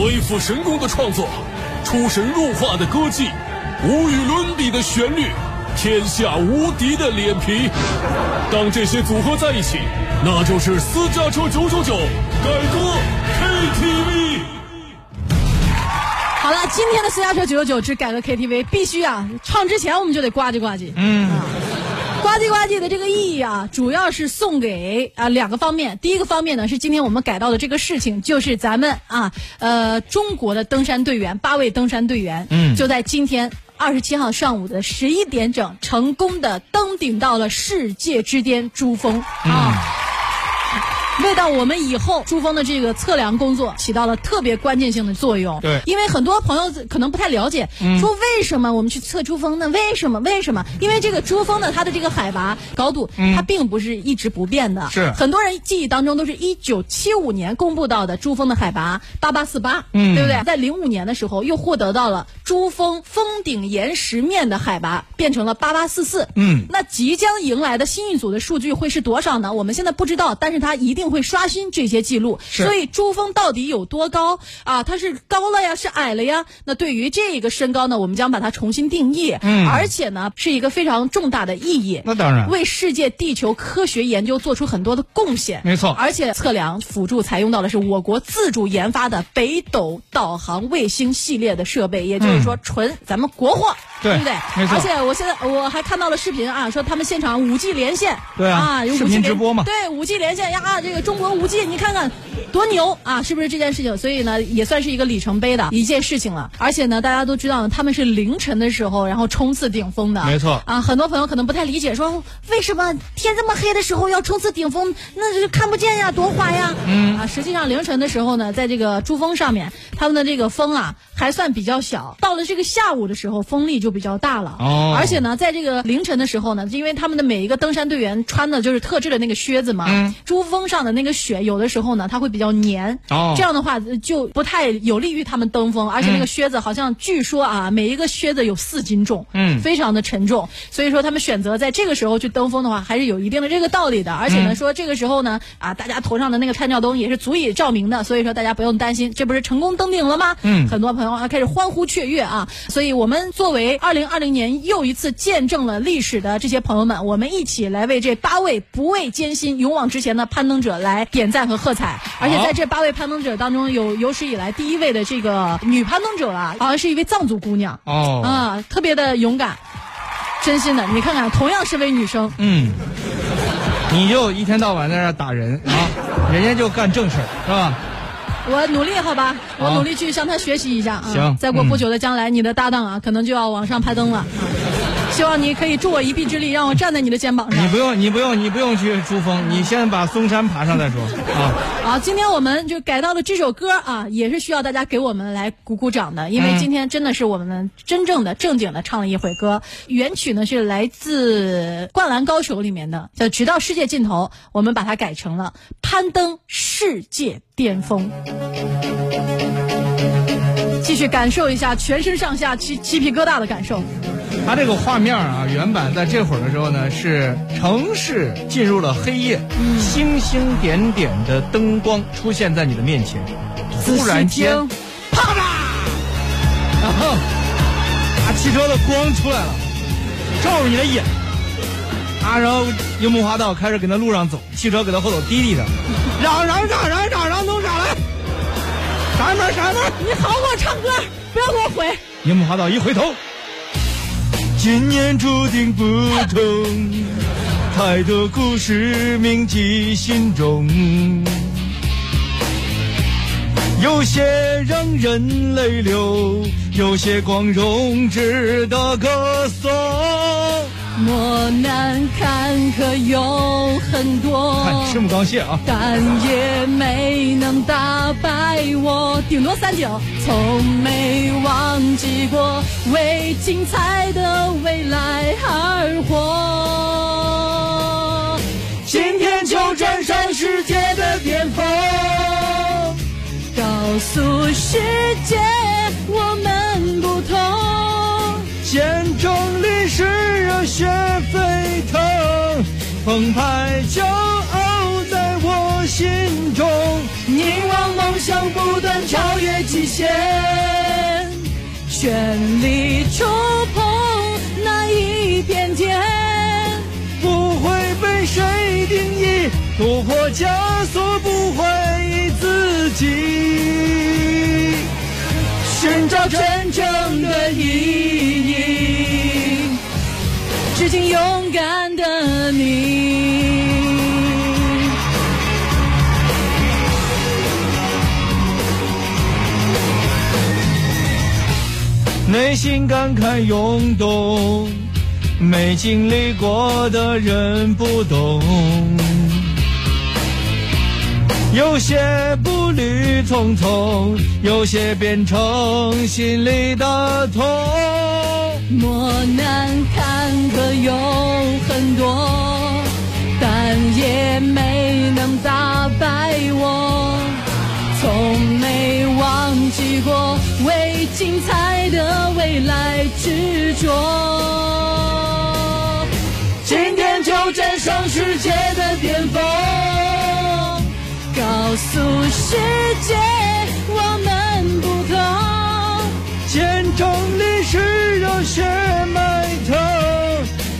鬼斧神工的创作，出神入化的歌技，无与伦比的旋律，天下无敌的脸皮。当这些组合在一起，那就是私家车九九九改歌 KTV。好了，今天的私家车九九九之改歌 KTV 必须啊，唱之前我们就得呱唧呱唧。嗯。呱唧呱唧的这个意义啊，主要是送给啊两个方面。第一个方面呢，是今天我们改到的这个事情，就是咱们啊呃中国的登山队员八位登山队员，嗯，就在今天二十七号上午的十一点整，成功的登顶到了世界之巅珠峰啊。为到我们以后珠峰的这个测量工作起到了特别关键性的作用。对，因为很多朋友可能不太了解，说为什么我们去测珠峰呢？为什么？为什么？因为这个珠峰呢，它的这个海拔高度，它并不是一直不变的。是很多人记忆当中都是一九七五年公布到的珠峰的海拔八八四八，嗯，对不对？在零五年的时候又获得到了珠峰峰顶岩石面的海拔变成了八八四四，嗯，那即将迎来的新一组的数据会是多少呢？我们现在不知道，但是它一定。会刷新这些记录，所以珠峰到底有多高啊？它是高了呀，是矮了呀？那对于这个身高呢，我们将把它重新定义，嗯，而且呢，是一个非常重大的意义。那当然，为世界地球科学研究做出很多的贡献。没错，而且测量辅助采用到的是我国自主研发的北斗导航卫星系列的设备，也就是说，纯咱们国货，对不对？没错。而且我现在我还看到了视频啊，说他们现场五 G 连线，对啊，视频直播嘛，对，五 G 连线呀，这个。中国五 G，你看看多牛啊！是不是这件事情？所以呢，也算是一个里程碑的一件事情了。而且呢，大家都知道，他们是凌晨的时候，然后冲刺顶峰的。没错啊，很多朋友可能不太理解，说为什么天这么黑的时候要冲刺顶峰？那是看不见呀，多滑呀。嗯啊，实际上凌晨的时候呢，在这个珠峰上面，他们的这个风啊还算比较小。到了这个下午的时候，风力就比较大了。哦。而且呢，在这个凌晨的时候呢，因为他们的每一个登山队员穿的就是特制的那个靴子嘛，嗯，珠峰上的。那个雪有的时候呢，它会比较黏，这样的话就不太有利于他们登峰。而且那个靴子好像据说啊，每一个靴子有四斤重，嗯，非常的沉重。所以说他们选择在这个时候去登峰的话，还是有一定的这个道理的。而且呢，说这个时候呢，啊，大家头上的那个探照灯也是足以照明的。所以说大家不用担心，这不是成功登顶了吗？嗯，很多朋友啊开始欢呼雀跃啊。所以我们作为二零二零年又一次见证了历史的这些朋友们，我们一起来为这八位不畏艰辛、勇往直前的攀登者来。来点赞和喝彩，而且在这八位攀登者当中，有有史以来第一位的这个女攀登者啊，好像是一位藏族姑娘哦，啊，特别的勇敢，真心的，你看看，同样是位女生，嗯，你就一天到晚在那打人啊，人家就干正事儿，是吧？我努力，好吧，我努力去向他学习一下啊。行，再过不久的将来，你的搭档啊，可能就要往上攀登了。希望你可以助我一臂之力，让我站在你的肩膀上。你不用，你不用，你不用去珠峰，你先把嵩山爬上再说啊。好，今天我们就改到了这首歌啊，也是需要大家给我们来鼓鼓掌的，因为今天真的是我们真正的正经的唱了一回歌。原曲呢是来自《灌篮高手》里面的，叫《直到世界尽头》，我们把它改成了《攀登世界巅峰》。继续感受一下全身上下起鸡皮疙瘩的感受。它这个画面啊，原版在这会儿的时候呢，是城市进入了黑夜，星星点点的灯光出现在你的面前，突然间，啪啦，然后啊，汽车的光出来了，照着你的眼，啊，然后樱木花道开始给那路上走，汽车给他后头滴滴的，嚷嚷嚷嚷嚷？你好好唱歌，不要给我回。樱木花道一回头。今年注定不同，太多故事铭记心中，有些让人泪流，有些光荣值得歌颂。磨难坎坷有很多，看赤木刚宪啊，但也没能打败我。顶多三九，从没忘记过为精彩的未来而活。今天就站上世界的巅峰，告诉世澎湃骄傲在我心中。凝望梦想不断超越极限，全力触碰那一片天，不会被谁定义，突破枷锁，不怀疑自己，寻找真正的意义，致敬勇敢的你。内心感慨涌动，没经历过的人不懂，有些步履匆匆，有些变成心里的痛。磨难坎坷有很多，但也没能打败我。从没忘记过为精的未来执着。今天就站上世界的巅峰，告诉世界我们不同。见证历史热血迈腾，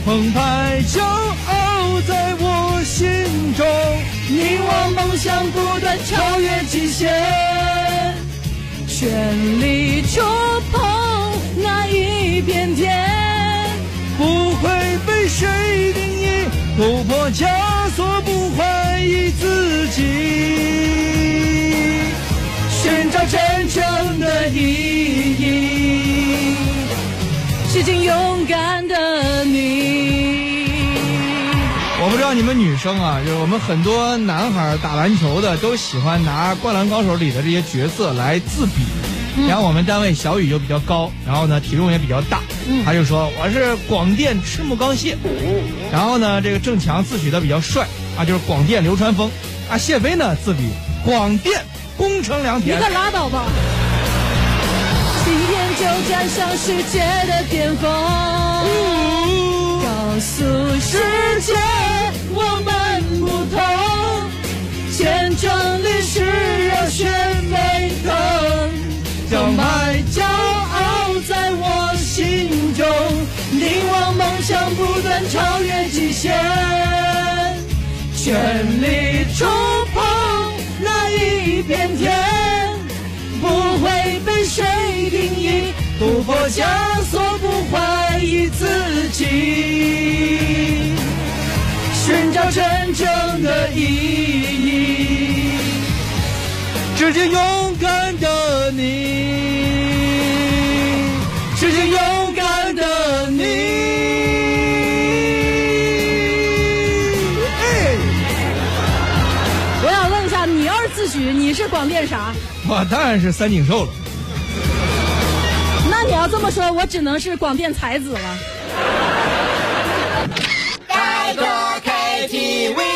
澎湃骄傲在我心中。凝望梦想不断超越极限，全力冲突破枷锁，不怀疑自己，寻找真正的意义，致敬勇敢的你。我不知道你们女生啊，就是我们很多男孩打篮球的都喜欢拿《灌篮高手》里的这些角色来自比。然后我们单位小雨就比较高，然后呢体重也比较大，他就说我是广电赤木刚宪。然后呢这个郑强自诩的比较帅啊，就是广电流川枫。啊谢飞呢自比广电宫城良田。你可拉倒吧！今天就站上世界的巅峰。告诉世界我们超越极限，全力触碰那一片天，不会被谁定义。突破枷锁，不怀疑自己，寻找真正的意义。致敬勇自诩你是广电啥？我当然是三井寿了。那你要这么说，我只能是广电才子了。开歌 KTV。